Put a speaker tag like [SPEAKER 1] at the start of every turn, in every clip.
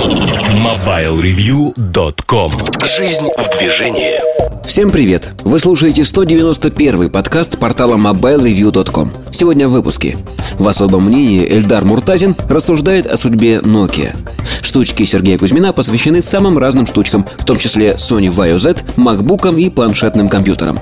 [SPEAKER 1] Yeah. MobileReview.com Жизнь в движении
[SPEAKER 2] Всем привет! Вы слушаете 191 подкаст портала MobileReview.com Сегодня в выпуске В особом мнении Эльдар Муртазин рассуждает о судьбе Nokia Штучки Сергея Кузьмина посвящены самым разным штучкам, в том числе Sony Vaio Z, MacBook и планшетным компьютерам.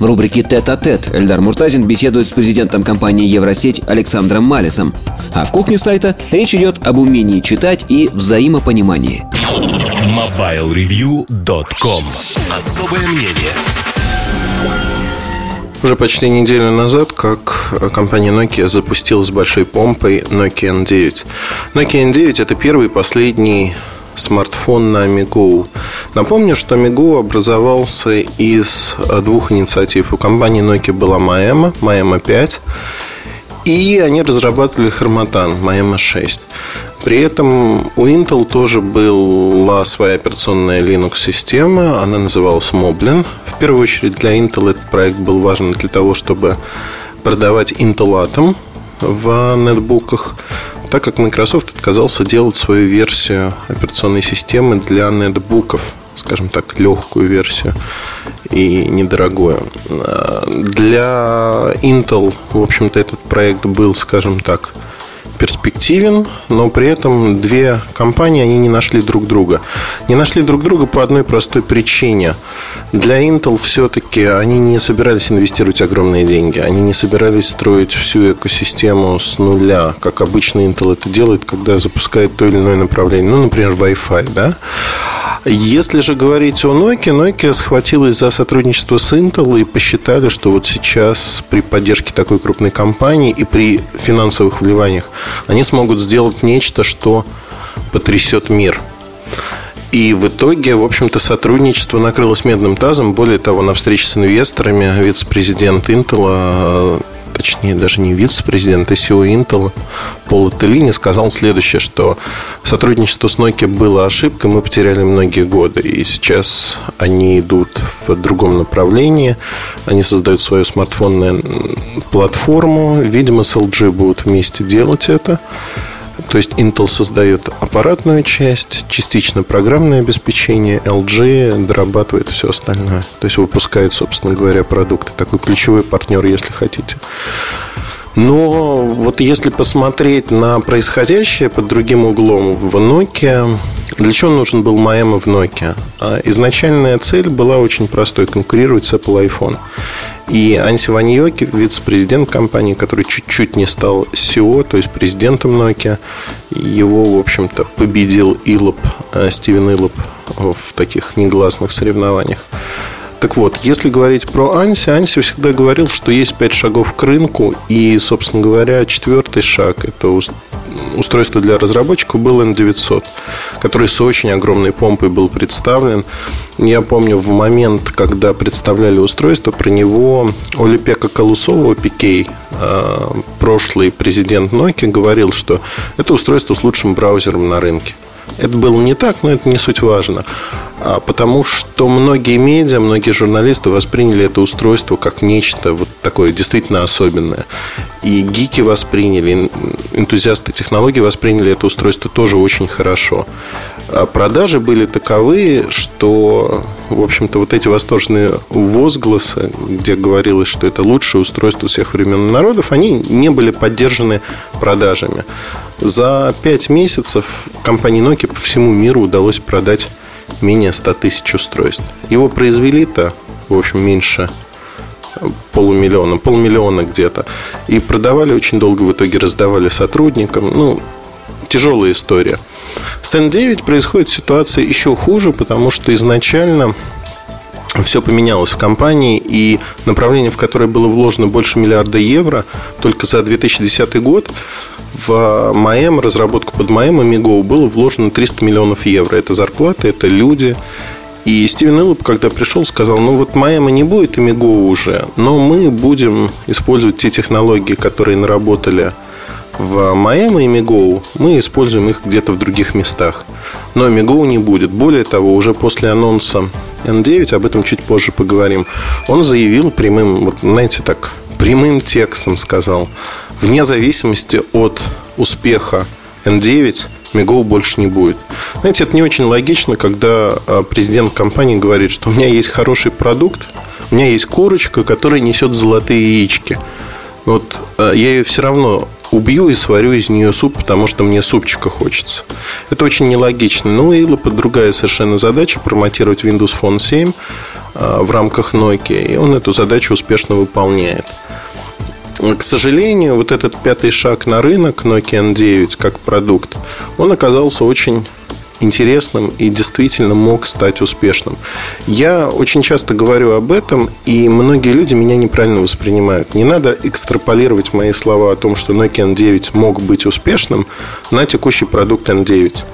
[SPEAKER 2] В рубрике «Тет-а-тет» Эльдар Муртазин беседует с президентом компании «Евросеть» Александром Малисом. А в кухне сайта речь идет об умении читать и взаимопонимании.
[SPEAKER 1] MobileReview.com Особое мнение
[SPEAKER 3] уже почти неделю назад, как компания Nokia запустила с большой помпой Nokia N9. Nokia N9 – это первый и последний смартфон на Amigo. Напомню, что Amigo образовался из двух инициатив. У компании Nokia была Maema, Maema 5, и они разрабатывали Harmatan, Maema 6. При этом у Intel тоже была своя операционная Linux-система, она называлась Moblin. В первую очередь для Intel этот проект был важен для того, чтобы продавать Intel Atom в нетбуках, так как Microsoft отказался делать свою версию операционной системы для нетбуков, скажем так, легкую версию и недорогую. Для Intel, в общем-то, этот проект был, скажем так, перспективен, но при этом две компании они не нашли друг друга. Не нашли друг друга по одной простой причине. Для Intel все-таки они не собирались инвестировать огромные деньги. Они не собирались строить всю экосистему с нуля, как обычно Intel это делает, когда запускает то или иное направление. Ну, например, Wi-Fi, да? Если же говорить о Nokia, Nokia схватилась за сотрудничество с Intel и посчитали, что вот сейчас при поддержке такой крупной компании и при финансовых вливаниях они смогут сделать нечто, что потрясет мир. И в итоге, в общем-то, сотрудничество накрылось медным тазом. Более того, на встрече с инвесторами вице-президент Intel точнее даже не вице-президент, а CEO Intel Пол Теллини сказал следующее, что сотрудничество с Nokia было ошибкой, мы потеряли многие годы, и сейчас они идут в другом направлении, они создают свою смартфонную платформу, видимо, с LG будут вместе делать это, то есть Intel создает аппаратную часть, частично программное обеспечение, LG дорабатывает все остальное. То есть выпускает, собственно говоря, продукты. Такой ключевой партнер, если хотите. Но вот если посмотреть на происходящее под другим углом в Nokia, для чего нужен был Маэма в Nokia? А изначальная цель была очень простой – конкурировать с Apple iPhone. И Анси Ваньоки, вице-президент компании, который чуть-чуть не стал CEO, то есть президентом Nokia, его, в общем-то, победил Илоп, э, Стивен Илоп в таких негласных соревнованиях. Так вот, если говорить про Анси, Анси всегда говорил, что есть пять шагов к рынку, и, собственно говоря, четвертый шаг – это устройство для разработчиков был N900, который с очень огромной помпой был представлен. Я помню, в момент, когда представляли устройство, про него Олипека Калусова, PK, э, прошлый президент Nokia, говорил, что это устройство с лучшим браузером на рынке. Это было не так, но это не суть важно. А, потому что многие медиа, многие журналисты восприняли это устройство как нечто вот такое действительно особенное. И гики восприняли, энтузиасты технологий восприняли это устройство тоже очень хорошо. А продажи были таковы, что, в общем-то, вот эти восторженные возгласы, где говорилось, что это лучшее устройство всех времен и народов, они не были поддержаны продажами. За пять месяцев компании Nokia по всему миру удалось продать менее 100 тысяч устройств. Его произвели-то, в общем, меньше полумиллиона, полмиллиона где-то. И продавали очень долго, в итоге раздавали сотрудникам. Ну, тяжелая история. С N9 происходит ситуация еще хуже, потому что изначально все поменялось в компании, и направление, в которое было вложено больше миллиарда евро только за 2010 год, в МАЭМ, разработку под МАЭМ и МИГО было вложено 300 миллионов евро. Это зарплаты, это люди. И Стивен Эллоп, когда пришел, сказал, ну вот Майами не будет и Миго уже, но мы будем использовать те технологии, которые наработали в Майами и Мигоу, мы используем их где-то в других местах. Но Мигоу не будет. Более того, уже после анонса N9, об этом чуть позже поговорим, он заявил прямым, вот знаете, так, прямым текстом сказал, вне зависимости от успеха N9, Мегоу больше не будет. Знаете, это не очень логично, когда а, президент компании говорит, что у меня есть хороший продукт, у меня есть курочка, которая несет золотые яички. Вот а, я ее все равно убью и сварю из нее суп, потому что мне супчика хочется. Это очень нелогично. Ну, и другая совершенно задача промотировать Windows Phone 7 а, в рамках Nokia, и он эту задачу успешно выполняет. К сожалению, вот этот пятый шаг на рынок Nokia N9 как продукт, он оказался очень интересным и действительно мог стать успешным. Я очень часто говорю об этом, и многие люди меня неправильно воспринимают. Не надо экстраполировать мои слова о том, что Nokia N9 мог быть успешным на текущий продукт N9.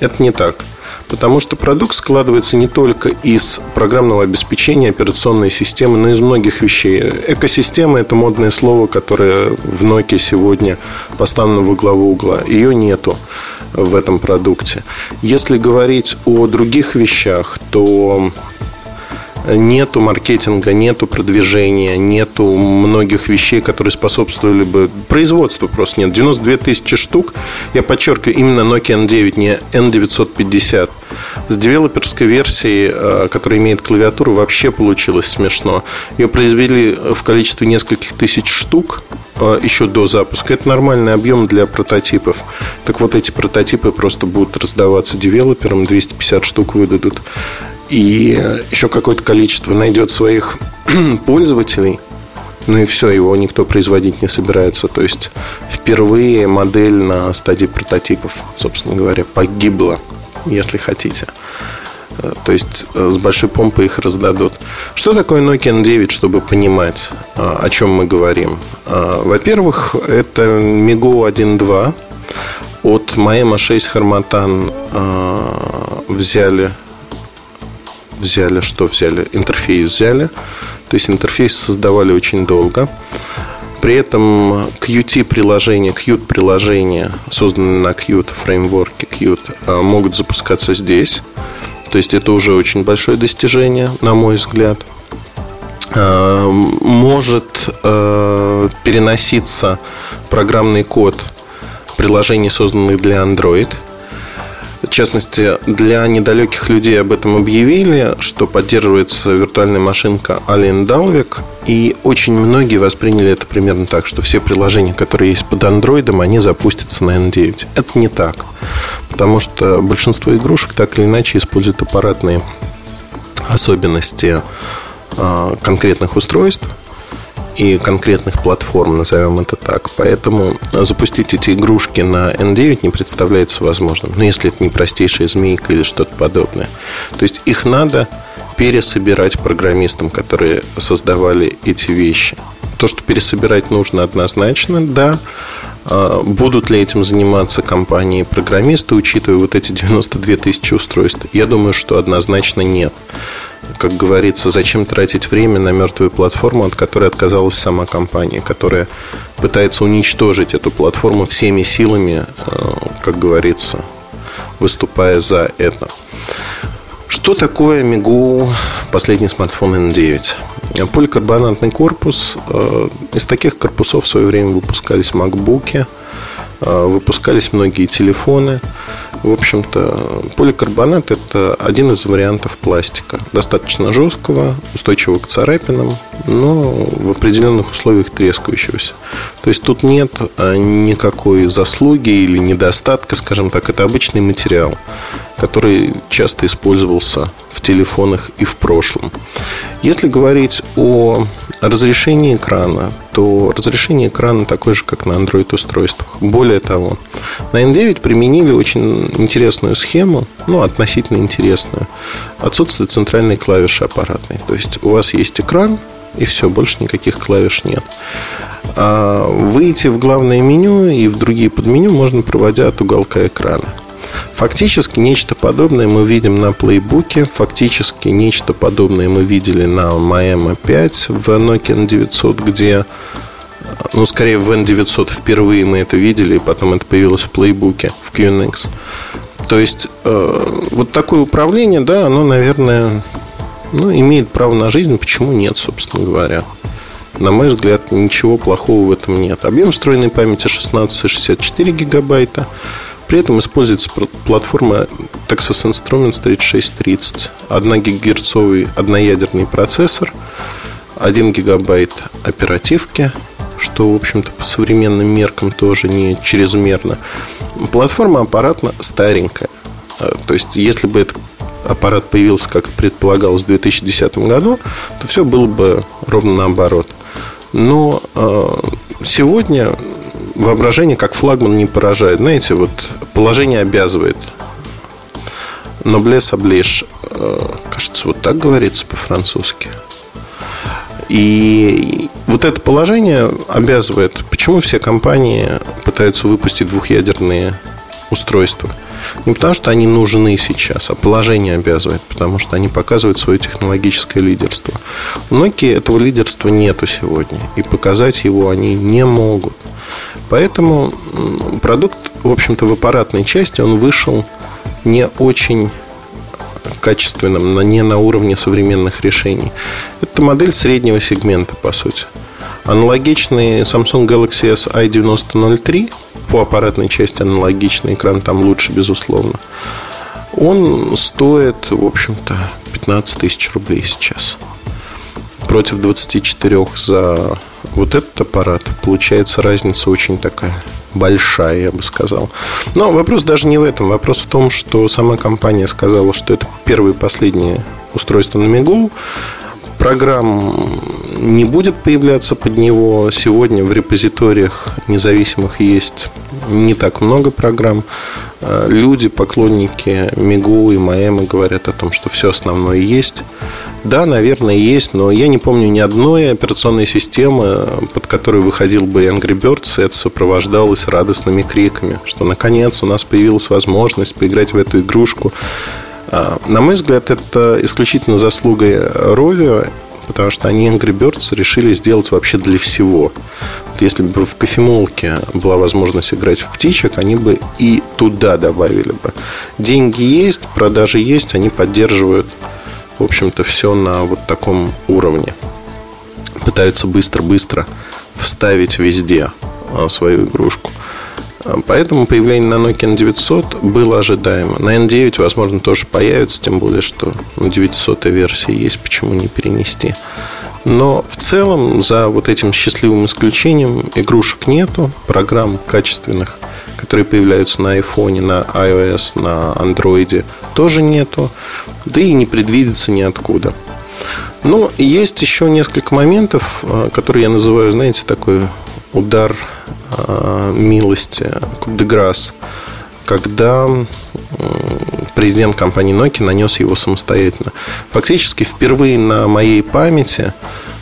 [SPEAKER 3] Это не так. Потому что продукт складывается не только из программного обеспечения, операционной системы, но и из многих вещей. Экосистема – это модное слово, которое в Nokia сегодня поставлено во главу угла. Ее нету в этом продукте. Если говорить о других вещах, то нету маркетинга, нету продвижения, нету многих вещей, которые способствовали бы производству просто нет. 92 тысячи штук, я подчеркиваю, именно Nokia N9, не N950. С девелоперской версии, э, которая имеет клавиатуру, вообще получилось смешно. Ее произвели в количестве нескольких тысяч штук э, еще до запуска. Это нормальный объем для прототипов. Так вот, эти прототипы просто будут раздаваться девелоперам, 250 штук выдадут и еще какое-то количество найдет своих пользователей, ну и все, его никто производить не собирается. То есть впервые модель на стадии прототипов, собственно говоря, погибла, если хотите. Э, то есть э, с большой помпой их раздадут. Что такое Nokia N9, чтобы понимать, э, о чем мы говорим? Во-первых, это Migo 1.2. От Maema 6 Harmatan взяли взяли, что взяли? Интерфейс взяли. То есть интерфейс создавали очень долго. При этом Qt приложения, Qt приложения, созданные на Qt фреймворке Qt, а, могут запускаться здесь. То есть это уже очень большое достижение, на мой взгляд. А, может а, переноситься программный код приложений, созданных для Android – в частности, для недалеких людей об этом объявили, что поддерживается виртуальная машинка Alien Dalvik, и очень многие восприняли это примерно так, что все приложения, которые есть под андроидом, они запустятся на N9. Это не так, потому что большинство игрушек так или иначе используют аппаратные особенности а, конкретных устройств, и конкретных платформ, назовем это так. Поэтому запустить эти игрушки на N9 не представляется возможным. Но ну, если это не простейшая змейка или что-то подобное. То есть их надо пересобирать программистам, которые создавали эти вещи. То, что пересобирать нужно однозначно, да. А, будут ли этим заниматься компании-программисты, учитывая вот эти 92 тысячи устройств? Я думаю, что однозначно нет как говорится, зачем тратить время на мертвую платформу, от которой отказалась сама компания, которая пытается уничтожить эту платформу всеми силами, э, как говорится, выступая за это. Что такое Мигу последний смартфон N9? Поликарбонатный корпус. Э, из таких корпусов в свое время выпускались MacBook, э, выпускались многие телефоны. В общем-то, поликарбонат – это один из вариантов пластика. Достаточно жесткого, устойчивого к царапинам, но в определенных условиях трескающегося. То есть тут нет никакой заслуги или недостатка, скажем так. Это обычный материал, который часто использовался в телефонах и в прошлом. Если говорить о разрешении экрана, то разрешение экрана такое же, как на Android-устройствах. Более того, на N9 применили очень интересную схему, ну, относительно интересную. Отсутствие центральной клавиши аппаратной. То есть у вас есть экран, и все, больше никаких клавиш нет. А выйти в главное меню и в другие подменю можно, проводя от уголка экрана. Фактически нечто подобное мы видим на плейбуке, фактически нечто подобное мы видели на Maema 5 в Nokia 900, где ну, скорее в N900 впервые мы это видели, и потом это появилось в плейбуке, в QNX. То есть, э, вот такое управление, да, оно, наверное, ну, имеет право на жизнь. Почему нет, собственно говоря? На мой взгляд, ничего плохого в этом нет. Объем встроенной памяти 16 и 64 гигабайта. При этом используется платформа Texas Instruments 3630. 1 гигагерцовый одноядерный процессор, 1 гигабайт оперативки, что, в общем-то, по современным меркам тоже не чрезмерно. Платформа аппаратно старенькая. Э, то есть, если бы этот аппарат появился, как предполагалось, в 2010 году, то все было бы ровно наоборот. Но э, сегодня воображение как флагман не поражает. Знаете, вот положение обязывает. Ноблес оближ, э, кажется, вот так говорится по-французски. И вот это положение обязывает. Почему все компании пытаются выпустить двухъядерные устройства? Не потому, что они нужны сейчас, а положение обязывает, потому что они показывают свое технологическое лидерство. У Nokia этого лидерства нету сегодня, и показать его они не могут. Поэтому продукт, в общем-то, в аппаратной части он вышел не очень качественным, не на уровне современных решений. Это модель среднего сегмента, по сути. Аналогичный Samsung Galaxy S i9003 по аппаратной части аналогичный экран там лучше, безусловно. Он стоит, в общем-то, 15 тысяч рублей сейчас. Против 24 за вот этот аппарат, получается разница очень такая большая, я бы сказал. Но вопрос даже не в этом. Вопрос в том, что сама компания сказала, что это первое и последнее устройство на Мигу. Программ не будет появляться под него. Сегодня в репозиториях независимых есть не так много программ. Э, люди, поклонники Мигу и Маэма говорят о том, что все основное есть. Да, наверное, есть, но я не помню ни одной операционной системы, под которой выходил бы Angry Birds, и это сопровождалось радостными криками, что наконец у нас появилась возможность поиграть в эту игрушку. А, на мой взгляд, это исключительно заслуга Ровио, потому что они Angry Birds решили сделать вообще для всего. Если бы в кофемолке была возможность играть в птичек, они бы и туда добавили бы. Деньги есть, продажи есть, они поддерживают в общем-то, все на вот таком уровне. Пытаются быстро-быстро вставить везде а, свою игрушку. А, поэтому появление на Nokia N900 было ожидаемо. На N9, возможно, тоже появится, тем более, что 900 версия есть, почему не перенести. Но в целом, за вот этим счастливым исключением, игрушек нету, программ качественных которые появляются на iPhone, на iOS, на Android, тоже нету. Да и не предвидится ниоткуда. Но есть еще несколько моментов, э, которые я называю, знаете, такой удар э, милости, grâce, когда президент компании Nokia нанес его самостоятельно. Фактически впервые на моей памяти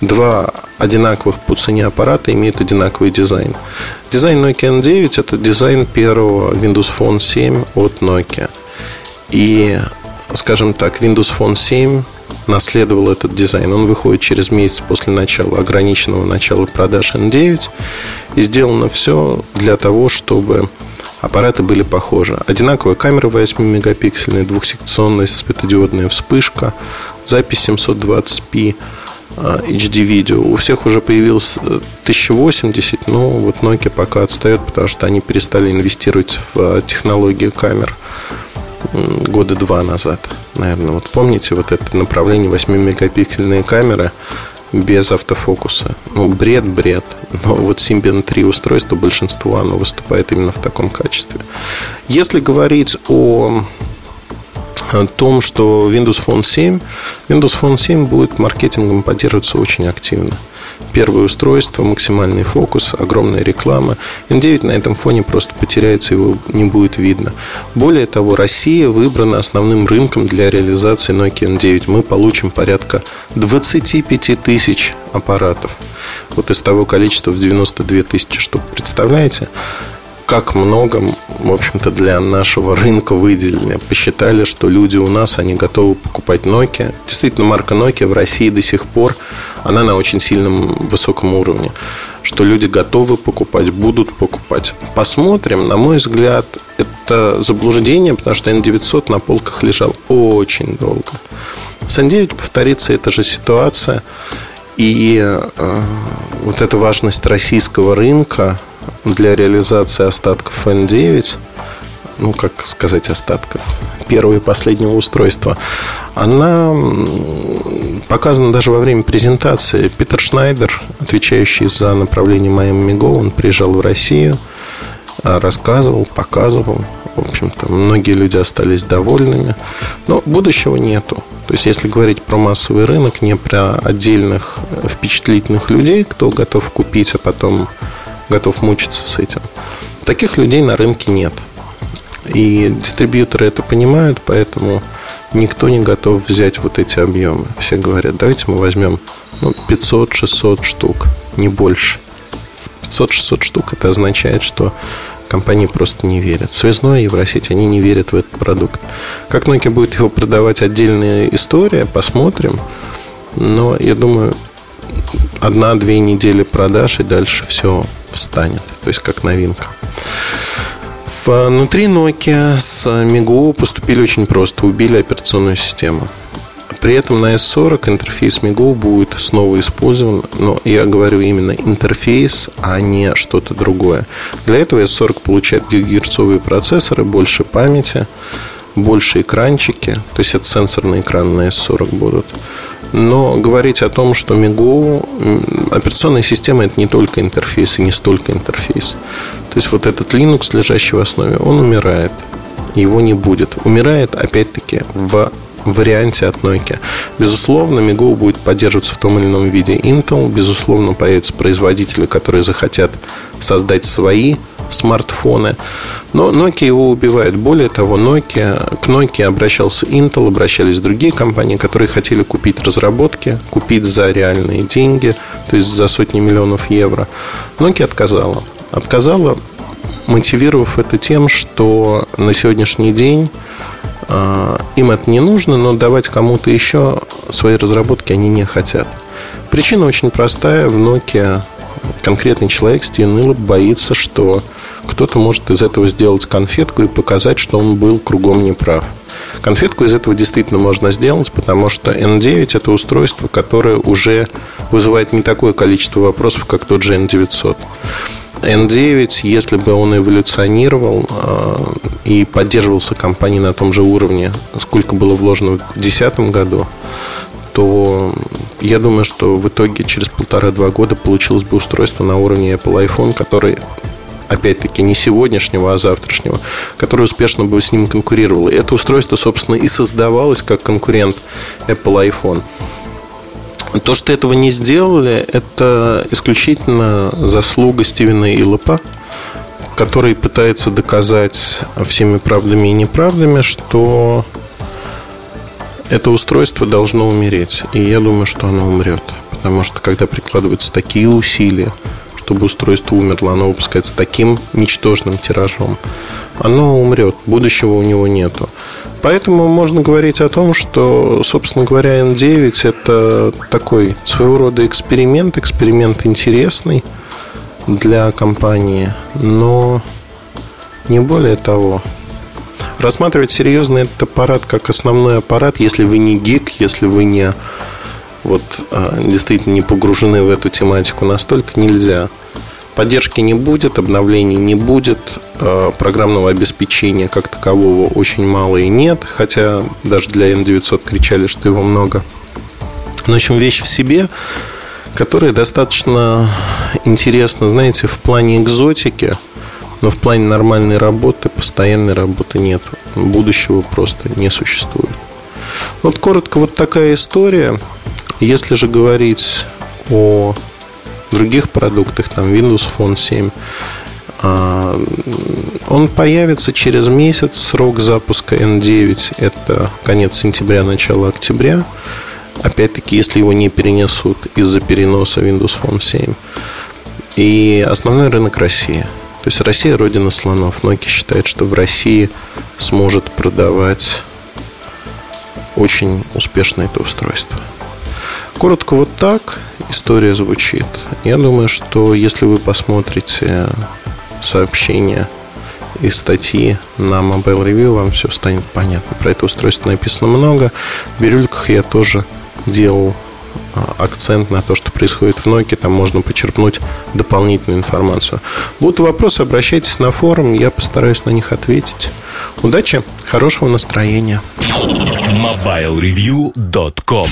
[SPEAKER 3] два одинаковых по цене аппарата имеют одинаковый дизайн. Дизайн Nokia N9 это дизайн первого Windows Phone 7 от Nokia. И, скажем так, Windows Phone 7 наследовал этот дизайн. Он выходит через месяц после начала ограниченного начала продаж N9. И сделано все для того, чтобы аппараты были похожи. Одинаковая камера 8-мегапиксельная, двухсекционная светодиодная вспышка, запись 720p, HD-видео. У всех уже появилось 1080, но вот Nokia пока отстает, потому что они перестали инвестировать в а, технологию камер года два назад, наверное. Вот помните вот это направление 8-мегапиксельные камеры без автофокуса. Ну, бред, бред. Но вот Symbian 3 устройство, большинство, оно выступает именно в таком качестве. Если говорить о о том, что Windows Phone 7, Windows Phone 7 будет маркетингом поддерживаться очень активно. Первое устройство, максимальный фокус, огромная реклама. N9 на этом фоне просто потеряется, его не будет видно. Более того, Россия выбрана основным рынком для реализации Nokia N9. Мы получим порядка 25 тысяч аппаратов. Вот из того количества в 92 тысячи штук. Представляете? Как много, в общем-то, для нашего рынка выделили. Посчитали, что люди у нас, они готовы покупать Nokia. Действительно, марка Nokia в России до сих пор, она на очень сильном высоком уровне. Что люди готовы покупать, будут покупать. Посмотрим. На мой взгляд, это заблуждение, потому что N900 на полках лежал очень долго. С N9 повторится эта же ситуация. И э, вот эта важность российского рынка для реализации остатков N9 ну, как сказать, остатков первого и последнего устройства, она показана даже во время презентации. Питер Шнайдер, отвечающий за направление Miami Go, он приезжал в Россию, а, рассказывал, показывал. В общем-то, многие люди остались довольными. Но будущего нету. То есть, если говорить про массовый рынок, не про отдельных впечатлительных людей, кто готов купить, а потом готов мучиться с этим. Таких людей на рынке нет. И дистрибьюторы это понимают, поэтому никто не готов взять вот эти объемы. Все говорят, давайте мы возьмем ну, 500-600 штук, не больше. 500-600 штук это означает, что компании просто не верят. Связной Евросеть, они не верят в этот продукт. Как Nokia будет его продавать, отдельная история, посмотрим. Но я думаю, одна-две недели продаж, и дальше все встанет. То есть, как новинка. Внутри Nokia с MIGO поступили очень просто. Убили операционную систему. При этом на S40 интерфейс MIGO будет снова использован, но я говорю именно интерфейс, а не что-то другое. Для этого S40 получает гигагерцовые процессоры, больше памяти, больше экранчики, то есть это сенсорные экраны на S40 будут. Но говорить о том, что MIGO, операционная система это не только интерфейс и не столько интерфейс. То есть вот этот Linux, лежащий в основе, он умирает. Его не будет. Умирает, опять-таки, в варианте от Nokia. Безусловно, MiGo будет поддерживаться в том или ином виде Intel. Безусловно, появятся производители, которые захотят создать свои смартфоны. Но Nokia его убивает. Более того, Nokia, к Nokia обращался Intel, обращались другие компании, которые хотели купить разработки, купить за реальные деньги, то есть за сотни миллионов евро. Nokia отказала. Отказала, мотивировав это тем, что на сегодняшний день а, им это не нужно, но давать кому-то еще свои разработки они не хотят. Причина очень простая. В Nokia конкретный человек, Стивен боится, что кто-то может из этого сделать конфетку и показать, что он был кругом неправ. Конфетку из этого действительно можно сделать, потому что N9 это устройство, которое уже вызывает не такое количество вопросов, как тот же N900. N9, если бы он эволюционировал э, и поддерживался компанией на том же уровне, сколько было вложено в 2010 году, то я думаю, что в итоге через полтора-два года получилось бы устройство на уровне Apple iPhone, который опять-таки, не сегодняшнего, а завтрашнего, который успешно бы с ним конкурировал. И это устройство, собственно, и создавалось как конкурент Apple iPhone. То, что этого не сделали, это исключительно заслуга Стивена Иллопа, который пытается доказать всеми правдами и неправдами, что это устройство должно умереть. И я думаю, что оно умрет. Потому что когда прикладываются такие усилия, чтобы устройство умерло, оно выпускается таким ничтожным тиражом, оно умрет. Будущего у него нету. Поэтому можно говорить о том, что, собственно говоря, N9 это такой своего рода эксперимент, эксперимент интересный для компании, но не более того. Рассматривать серьезно этот аппарат как основной аппарат, если вы не гик, если вы не вот а, действительно не погружены в эту тематику настолько, нельзя. Поддержки не будет, обновлений не будет, э, программного обеспечения как такового очень мало и нет, хотя даже для N900 кричали, что его много. Но, в общем, вещь в себе, которая достаточно интересна, знаете, в плане экзотики, но в плане нормальной работы, постоянной работы нет. Будущего просто не существует. Вот коротко вот такая история. Если же говорить о других продуктах, там Windows Phone 7, а, он появится через месяц. Срок запуска N9 это конец сентября, начало октября. Опять-таки, если его не перенесут из-за переноса Windows Phone 7. И основной рынок Россия. То есть Россия родина слонов. Nokia считает, что в России сможет продавать очень успешно это устройство. Коротко вот так история звучит. Я думаю, что если вы посмотрите сообщения и статьи на Mobile Review, вам все станет понятно. Про это устройство написано много. В бирюльках я тоже делал акцент на то, что происходит в Nokia, там можно почерпнуть дополнительную информацию. Будут вопросы, обращайтесь на форум, я постараюсь на них ответить. Удачи, хорошего настроения.
[SPEAKER 1] MobileReview.com